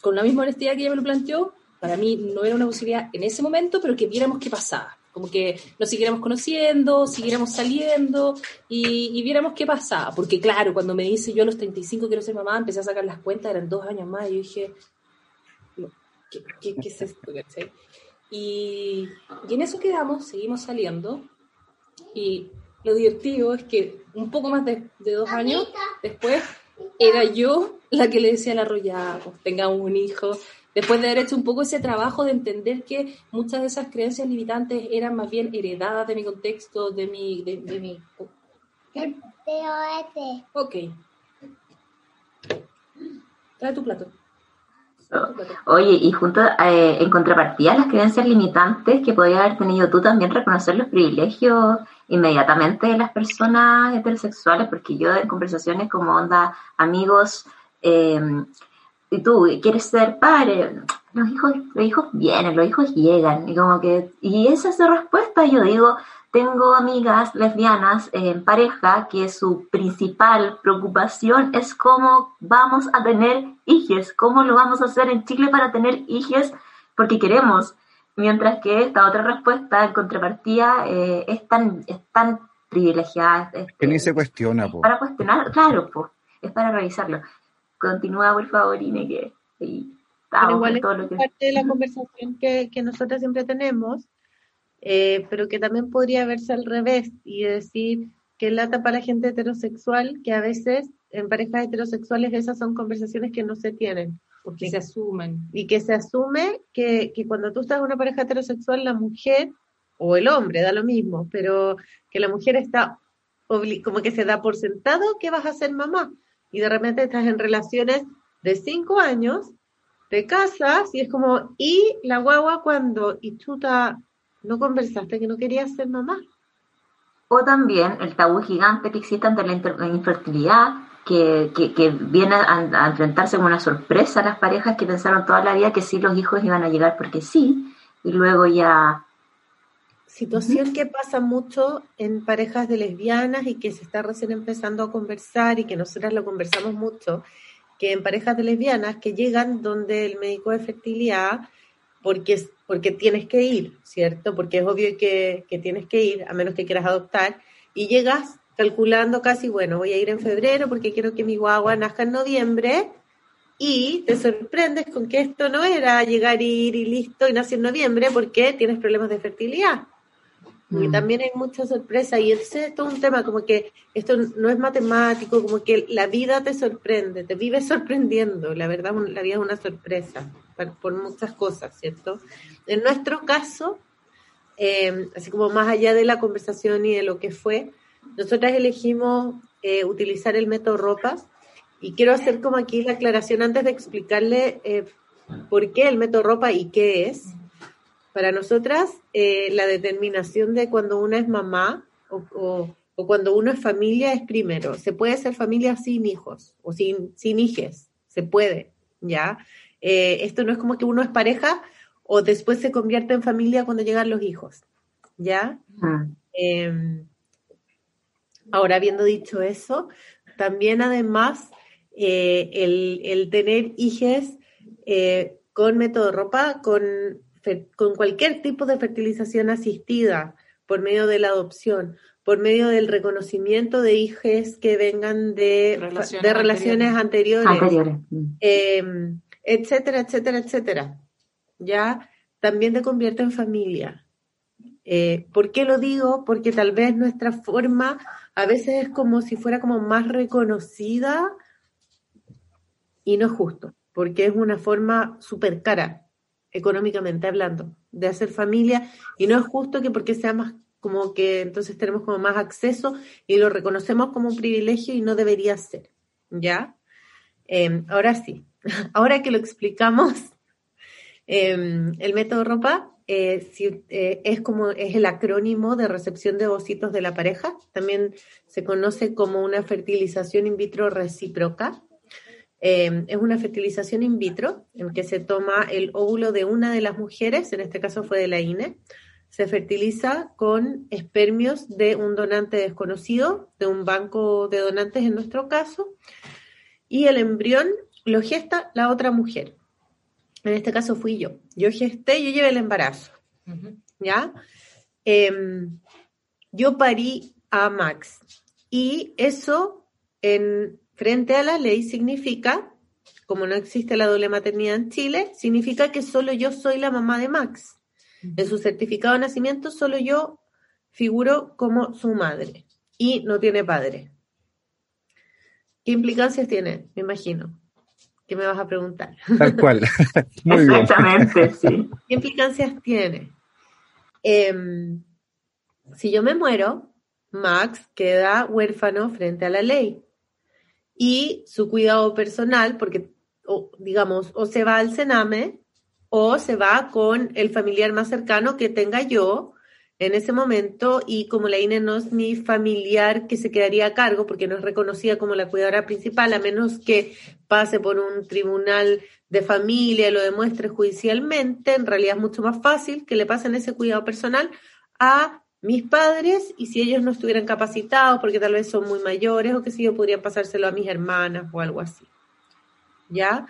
con la misma honestidad que ella me lo planteó, para mí no era una posibilidad en ese momento, pero que viéramos qué pasaba. Como que nos siguiéramos conociendo, siguiéramos saliendo y, y viéramos qué pasaba. Porque claro, cuando me dice yo a los 35 quiero ser mamá, empecé a sacar las cuentas, eran dos años más, y yo dije, no, ¿qué, qué, qué es esto? Y, y en eso quedamos, seguimos saliendo. Y lo divertido es que un poco más de, de dos años después era yo la que le decía a la arrollada, pues tengamos un hijo. Después de haber hecho un poco ese trabajo de entender que muchas de esas creencias limitantes eran más bien heredadas de mi contexto, de mi... De, de mi... ¿Qué? Ok. Trae tu plato. Trae tu plato. Oye, y junto eh, en contrapartida a las creencias limitantes que podías haber tenido tú también reconocer los privilegios inmediatamente las personas heterosexuales, porque yo en conversaciones como onda amigos, eh, y tú quieres ser padre, los hijos, los hijos vienen, los hijos llegan, y como que, y esa es la respuesta, yo digo, tengo amigas lesbianas en pareja que su principal preocupación es cómo vamos a tener hijos, cómo lo vamos a hacer en Chile para tener hijos porque queremos. Mientras que esta otra respuesta en contrapartida eh, es, tan, es tan privilegiada. este, Que ni se cuestiona, po. para cuestionar, claro, pues, es para revisarlo. Continúa, por favor, Ine, que ahí Pero estamos igual con es todo lo que... parte de la conversación que, que nosotros siempre tenemos, eh, pero que también podría verse al revés y decir que lata para gente heterosexual, que a veces en parejas heterosexuales esas son conversaciones que no se tienen. Porque se asumen. Y que se asume que, que cuando tú estás en una pareja heterosexual, la mujer, o el hombre, da lo mismo, pero que la mujer está como que se da por sentado que vas a ser mamá. Y de repente estás en relaciones de cinco años, te casas y es como, ¿y la guagua cuando? Y tú ta- no conversaste que no querías ser mamá. O también el tabú gigante que existe ante la infertilidad, que, que, que viene a, a enfrentarse como una sorpresa a las parejas que pensaron toda la vida que sí los hijos iban a llegar porque sí, y luego ya... Situación que pasa mucho en parejas de lesbianas y que se está recién empezando a conversar y que nosotras lo conversamos mucho, que en parejas de lesbianas que llegan donde el médico de fertilidad porque, porque tienes que ir, ¿cierto? Porque es obvio que, que tienes que ir, a menos que quieras adoptar, y llegas calculando casi, bueno, voy a ir en febrero porque quiero que mi guagua nazca en noviembre, y te sorprendes con que esto no era llegar, ir y listo, y nacer en noviembre porque tienes problemas de fertilidad. Y Mm. también hay mucha sorpresa, y ese es todo un tema, como que esto no es matemático, como que la vida te sorprende, te vives sorprendiendo, la verdad, la vida es una sorpresa por, por muchas cosas, ¿cierto? En nuestro caso, eh, así como más allá de la conversación y de lo que fue, nosotras elegimos eh, utilizar el método ropas, y quiero hacer como aquí la aclaración antes de explicarle eh, por qué el método ropa y qué es. Para nosotras, eh, la determinación de cuando una es mamá o, o- o cuando uno es familia es primero. Se puede ser familia sin hijos o sin, sin hijes, se puede, ¿ya? Eh, esto no es como que uno es pareja o después se convierte en familia cuando llegan los hijos. ¿Ya? Em, ahora, habiendo dicho eso, también además eh, el, tener hijos eh, con método ropa, con, con cualquier tipo de fertilización asistida, por medio de la adopción, por medio del reconocimiento de hijos que vengan de relaciones, de relaciones anteriores, em, etcétera, etcétera, etcétera. Ya también te convierte en familia. Eh, ¿Por qué lo digo? Porque tal vez nuestra forma a veces es como si fuera como más reconocida y no es justo, porque es una forma súper cara, económicamente hablando, de hacer familia y no es justo que porque sea más como que entonces tenemos como más acceso y lo reconocemos como un privilegio y no debería ser, ¿ya? Em, ahora sí, ahora que lo explicamos, em, el método ropa eh, eh, es como es el acrónimo de recepción de ovocitos de la pareja, también se conoce como una fertilización in vitro recíproca. Em, es una fertilización in vitro en que se toma el óvulo de una de las mujeres, en este caso fue de la INE, se fertiliza con espermios de un donante desconocido, de un banco de donantes en nuestro caso, y el embrión lo gesta la otra mujer. En este caso fui yo. Yo gesté, yo llevé el embarazo. ¿Ya? Em, yo parí a Max. Y eso, en, frente a la ley, significa, como no existe la doble maternidad en Chile, significa que solo yo soy la mamá de Max. En su certificado de nacimiento solo yo figuro como su madre y no tiene padre. ¿Qué implicancias tiene? Me imagino. ¿Qué me vas a preguntar? Tal cual. Muy Exactamente, sí. ¿Qué implicancias tiene? Em, si yo me muero, Max queda huérfano frente a la ley. Y su cuidado personal, porque, digamos, o se va al Sename o se va con el familiar más cercano que tenga yo en ese momento y como la INE no es mi familiar que se quedaría a cargo porque no es reconocida como la cuidadora principal, a menos que pase por un tribunal de familia lo demuestre judicialmente, en realidad es mucho más fácil que le pasen ese cuidado personal a mis padres y si ellos no estuvieran capacitados porque tal vez son muy mayores o que si yo podría pasárselo a mis hermanas o algo así. ¿Ya?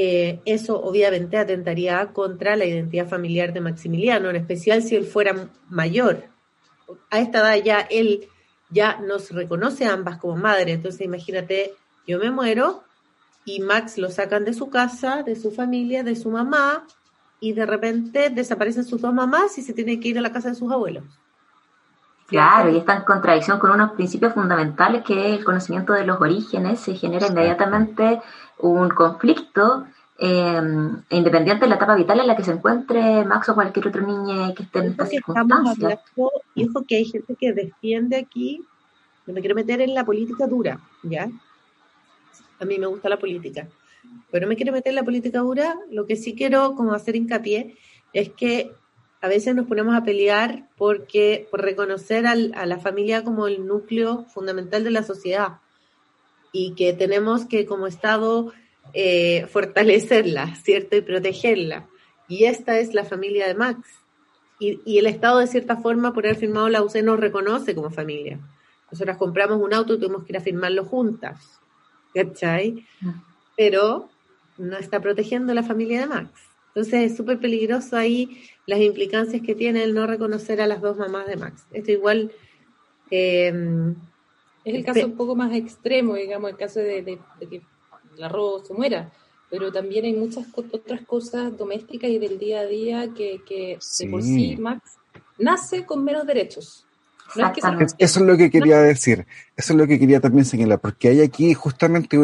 Eh, eso obviamente atentaría contra la identidad familiar de Maximiliano, en especial si él fuera mayor. A esta edad ya él ya nos reconoce a ambas como madre, entonces imagínate, yo me muero y Max lo sacan de su casa, de su familia, de su mamá, y de repente desaparecen sus dos mamás y se tiene que ir a la casa de sus abuelos. Claro, y está en contradicción con unos principios fundamentales que el conocimiento de los orígenes se genera inmediatamente un conflicto eh, independiente de la etapa vital en la que se encuentre Max o cualquier otro niño que esté en estas circunstancias. Y ojo que hay gente que defiende aquí, no me quiero meter en la política dura, ¿ya? A mí me gusta la política, pero no me quiero meter en la política dura, lo que sí quiero como hacer hincapié es que a veces nos ponemos a pelear porque por reconocer a la familia como el núcleo fundamental de la sociedad y que tenemos que como Estado eh, fortalecerla, ¿cierto? Y protegerla. Y esta es la familia de Max. Y, el Estado, de cierta forma, por haber firmado la UC, nos reconoce como familia. Nosotras compramos un auto y tuvimos que ir a firmarlo juntas. ¿Cachai? Pero no está protegiendo la familia de Max. Entonces es súper peligroso ahí las implicancias que tiene el no reconocer a las dos mamás de Max. Esto igual... Eh, es el caso un poco más extremo, digamos, el caso de, que el arroz se muera, pero también hay muchas otras cosas domésticas y del día a día que, que de por sí. Max nace con menos derechos. Eso es lo que quería decir, eso es lo que quería también señalar, porque hay aquí justamente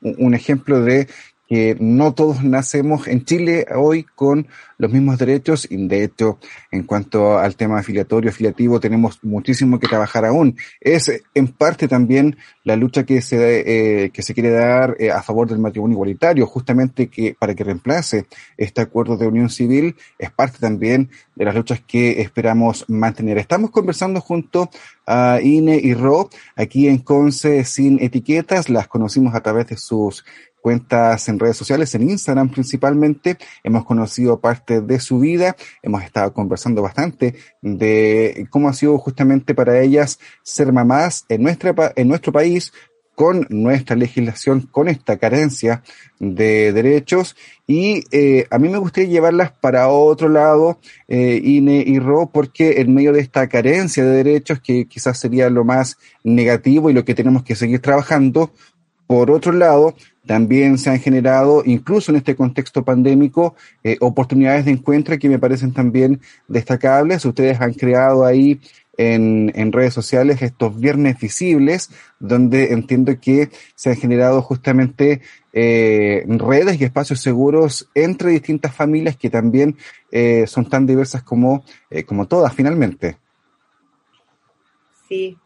un ejemplo de que no todos nacemos en Chile hoy con los mismos derechos y de hecho en cuanto al tema afiliatorio, afiliativo, tenemos muchísimo que trabajar aún. Es en parte también la lucha que se, eh, que se quiere dar eh, a favor del matrimonio igualitario, justamente que para que reemplace este acuerdo de unión civil, es parte también de las luchas que esperamos mantener. Estamos conversando junto a Ine y Ro aquí en Conce sin etiquetas, las conocimos a través de sus cuentas en redes sociales, en Instagram principalmente. Hemos conocido parte de su vida, hemos estado conversando bastante de cómo ha sido justamente para ellas ser mamás en, nuestra, en nuestro país, con nuestra legislación, con esta carencia de derechos. Y eh, a mí me gustaría llevarlas para otro lado, eh, Ine y Ro, porque en medio de esta carencia de derechos, que quizás sería lo más negativo y lo que tenemos que seguir trabajando, por otro lado, también se han generado, incluso en este contexto pandémico, eh, oportunidades de encuentro que me parecen también destacables. Ustedes han creado ahí en, redes sociales estos viernes visibles, donde entiendo que se han generado justamente eh, redes y espacios seguros entre distintas familias que también eh, son tan diversas como, como todas finalmente. Sí,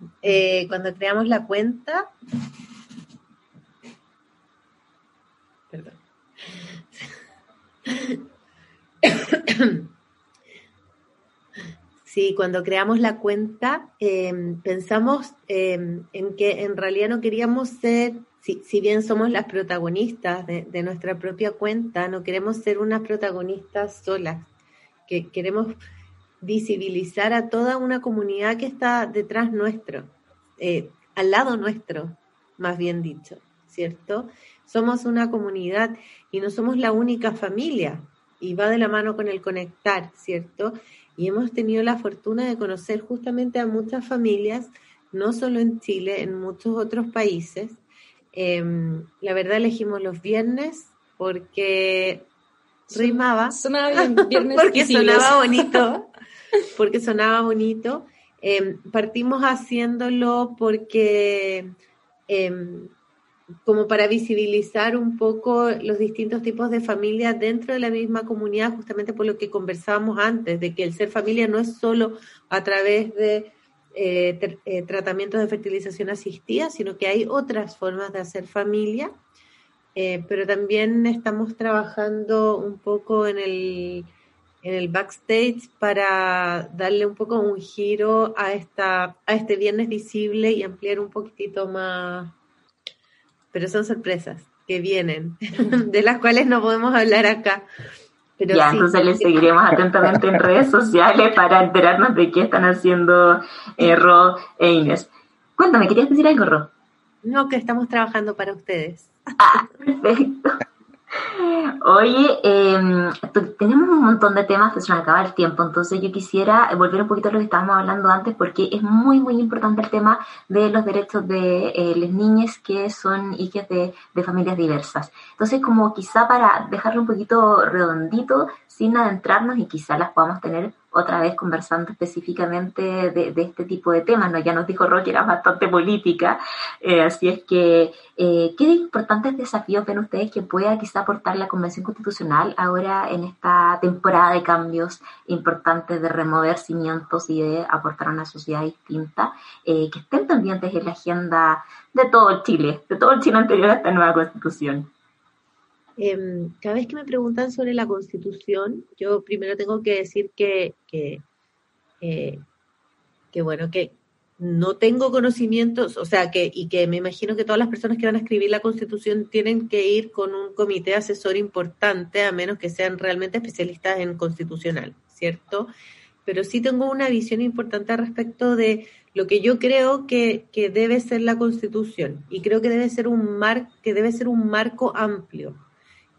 cuando creamos la cuenta, perdón. Sí, cuando creamos la cuenta em, pensamos em, en que en realidad no queríamos ser, si, bien somos las protagonistas de, nuestra propia cuenta, no queremos ser unas protagonistas solas, que queremos visibilizar a toda una comunidad que está detrás nuestro, eh, al lado nuestro, más bien dicho, ¿cierto? Somos una comunidad y no somos la única familia, y va de la mano con el conectar, ¿cierto? y hemos tenido la fortuna de conocer justamente a muchas familias, no solo en Chile, en muchos otros países. Em, la verdad elegimos los viernes porque rimaba. Sonaba bien, viernes porque sonaba bonito. Porque sonaba bonito. Em, partimos haciéndolo porque em, como para visibilizar un poco los distintos tipos de familias dentro de la misma comunidad, justamente por lo que conversábamos antes, de que el ser familia no es solo a través de eh, eh, tratamientos de fertilización asistida, sino que hay otras formas de hacer familia, eh, pero también estamos trabajando un poco en el, en el backstage para darle un poco un giro a, esta, a este viernes visible y ampliar un poquitito más pero son sorpresas que vienen, de las cuales no podemos hablar acá. Pero ya, entonces les seguiremos atentamente en redes sociales para enterarnos de qué están haciendo eh, Ro e Inés. Cuéntame, ¿querías decir algo, Ro? No, que estamos trabajando para ustedes. Ah, perfecto. Oye, em, tenemos un montón de temas se nos acaba el tiempo, entonces yo quisiera volver un poquito a lo que estábamos hablando antes porque es muy, muy importante el tema de los derechos de eh, las niñas que son hijas de, de, familias diversas. Entonces, como quizá para dejarlo un poquito redondito, sin adentrarnos y quizá las podamos tener otra vez conversando específicamente de, este tipo de temas, ¿no? Ya nos dijo Rocky, era bastante política, eh, así es que, eh, ¿qué importantes desafíos ven ustedes que pueda quizá aportar la Convención Constitucional ahora en esta temporada de cambios importantes de remover cimientos y de aportar a una sociedad distinta, eh, que estén pendientes en la agenda de todo Chile, de todo el Chile anterior a esta nueva Constitución? Em, cada vez que me preguntan sobre la Constitución, yo primero tengo que decir que, que, eh, bueno, que no tengo conocimientos, o sea, que, y que me imagino que todas las personas que van a escribir la Constitución tienen que ir con un comité asesor importante, a menos que sean realmente especialistas en constitucional, ¿cierto? Pero sí tengo una visión importante respecto de lo que yo creo que, que debe ser la Constitución, y creo que debe ser un mar, que debe ser un marco amplio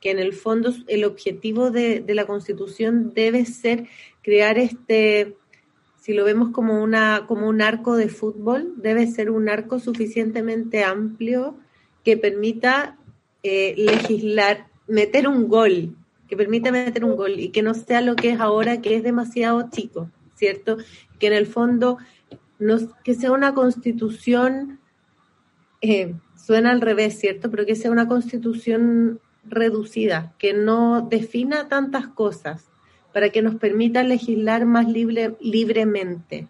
que en el fondo el objetivo de, la Constitución debe ser crear este, si lo vemos como, una, como un arco de fútbol, debe ser un arco suficientemente amplio que permita eh, legislar, meter un gol, que permita meter un gol y que no sea lo que es ahora, que es demasiado chico, ¿cierto? Que en el fondo que sea una constitución, eh, suena al revés, ¿cierto? Pero que sea una constitución reducida, que no defina tantas cosas, para que nos permita legislar más libre, libremente,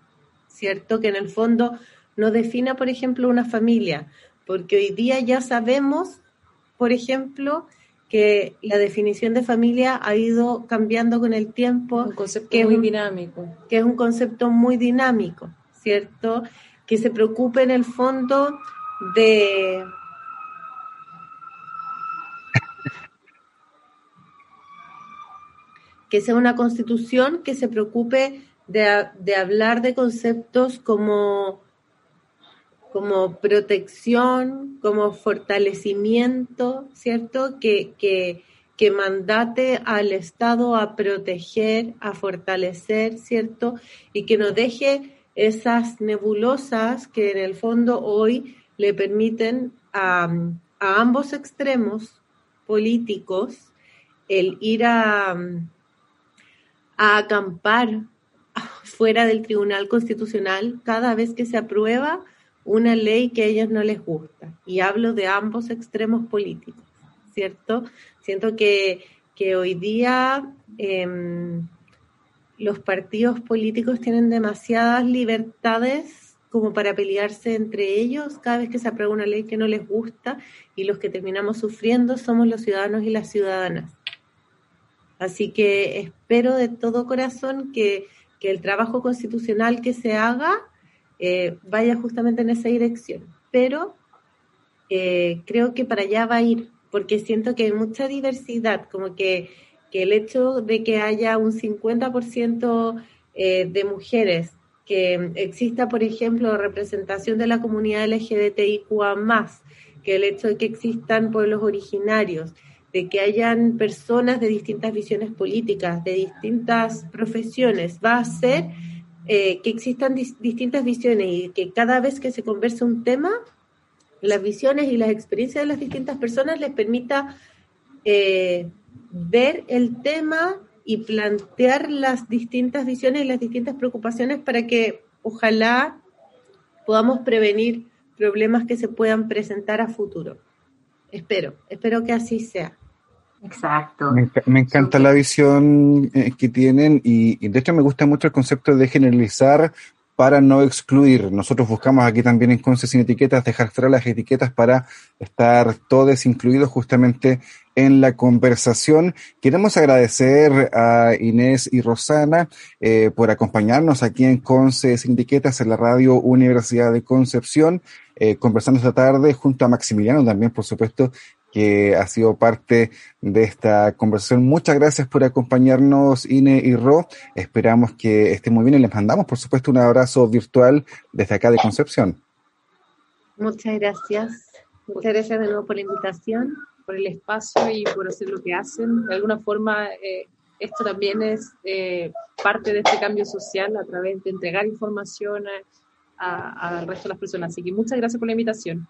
¿cierto? Que en el fondo no defina, por ejemplo, una familia, porque hoy día ya sabemos, por ejemplo, que la definición de familia ha ido cambiando con el tiempo. Un concepto que muy dinámico. Que es un concepto muy dinámico, ¿cierto? Que se preocupe en el fondo de que sea una constitución que se preocupe de, de hablar de conceptos como, como protección, como fortalecimiento, ¿cierto? Que, que, que mandate al Estado a proteger, a fortalecer, ¿cierto? Y que no deje esas nebulosas que en el fondo hoy le permiten a, a ambos extremos políticos el ir a, a acampar fuera del Tribunal Constitucional cada vez que se aprueba una ley que a ellos no les gusta. Y hablo de ambos extremos políticos, ¿cierto? Siento que, que hoy día eh, los partidos políticos tienen demasiadas libertades como para pelearse entre ellos cada vez que se aprueba una ley que no les gusta y los que terminamos sufriendo somos los ciudadanos y las ciudadanas. Así que espero de todo corazón que, que el trabajo constitucional que se haga eh, vaya justamente en esa dirección. Pero eh, creo que para allá va a ir, porque siento que hay mucha diversidad, como que, que el hecho de que haya un 50% eh, de mujeres, que exista, por ejemplo, representación de la comunidad LGBTIQA que el hecho de que existan pueblos originarios, de que hayan personas de distintas visiones políticas, de distintas profesiones, va a hacer eh, que existan dis distintas visiones y que cada vez que se conversa un tema, las visiones y las experiencias de las distintas personas les permita eh, ver el tema y plantear las distintas visiones y las distintas preocupaciones para que ojalá podamos prevenir problemas que se puedan presentar a futuro. Espero, espero que así sea. Exacto. Me, me encanta la visión eh, que tienen y, y, de hecho me gusta mucho el concepto de generalizar para no excluir. Nosotros buscamos aquí también en Conce sin etiquetas dejar fuera las etiquetas para estar todos incluidos justamente en la conversación. Queremos agradecer a Inés y Rosana eh, por acompañarnos aquí en Conce sin etiquetas en la radio Universidad de Concepción, eh, conversando esta tarde junto a Maximiliano también, por supuesto, que ha sido parte de esta conversación. Muchas gracias por acompañarnos, Ine y Ro. Esperamos que esté muy bien y les mandamos, por supuesto, un abrazo virtual desde acá de Concepción. Muchas gracias. Muchas gracias de nuevo por la invitación, por el espacio y por hacer lo que hacen. De alguna forma, eh, esto también es eh, parte de este cambio social a través de entregar información al resto de las personas. Así que muchas gracias por la invitación.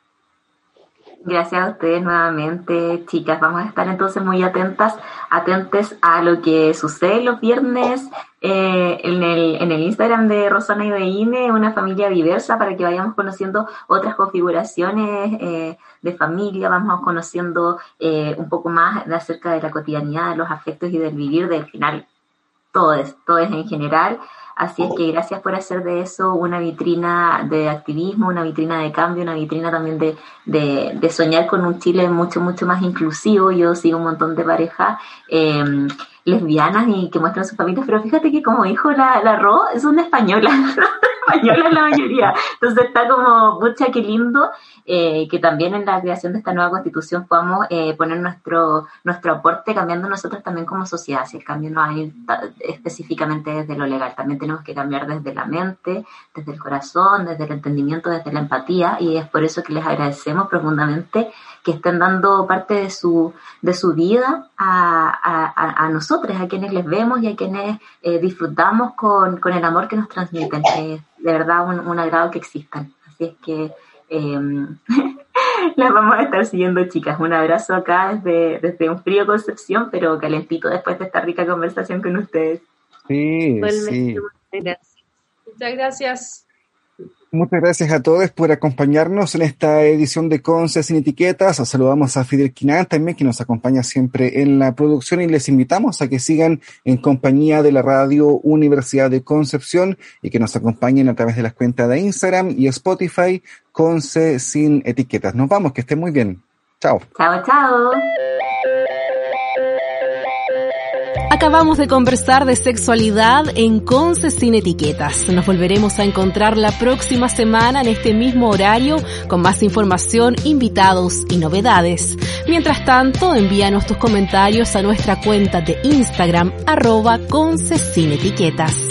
Gracias a ustedes nuevamente, chicas. Vamos a estar entonces muy atentas, atentes a lo que sucede los viernes eh, en, el, en el Instagram de Rosana y de Ine, una familia diversa, para que vayamos conociendo otras configuraciones eh, de familia, vamos conociendo eh, un poco más de acerca de la cotidianidad, de los afectos y del vivir, del final, todo es, todo es en general. Así es que gracias por hacer de eso una vitrina de activismo, una vitrina de cambio, una vitrina también de, de, de soñar con un Chile mucho, mucho más inclusivo. Yo sigo un montón de parejas eh, lesbianas y que muestran sus familias, pero fíjate que como dijo la, la Ro, es una española, española la mayoría. Entonces está como, pucha, qué lindo eh, que también en la creación de esta nueva constitución podamos eh, poner nuestro, nuestro aporte cambiando nosotros también como sociedad. Si el cambio no hay específicamente desde lo legal, también tenemos que cambiar desde la mente, desde el corazón, desde el entendimiento, desde la empatía y es por eso que les agradecemos profundamente que estén dando parte de su, de su vida a, a, a nosotros, a quienes les vemos y a quienes eh, disfrutamos con, con, el amor que nos transmiten. Es de verdad un, un agrado que existan. Así es que eh, las vamos a estar siguiendo, chicas. Un abrazo acá desde, desde un frío Concepción, pero calentito después de esta rica conversación con ustedes. Sí, sí. Muchas gracias. Muchas gracias. A todos por acompañarnos en esta edición de Conce sin etiquetas. Saludamos a Fidel Quinán también, que nos acompaña siempre en la producción y les invitamos a que sigan en compañía de la radio Universidad de Concepción y que nos acompañen a través de las cuentas de Instagram y Spotify Conce sin etiquetas. Nos vamos, que estén muy bien. Chao. Chao, chao. Acabamos de conversar de sexualidad en Conce sin etiquetas. Nos volveremos a encontrar la próxima semana en este mismo horario con más información, invitados y novedades. Mientras tanto, envíanos tus comentarios a nuestra cuenta de Instagram arroba Conce etiquetas.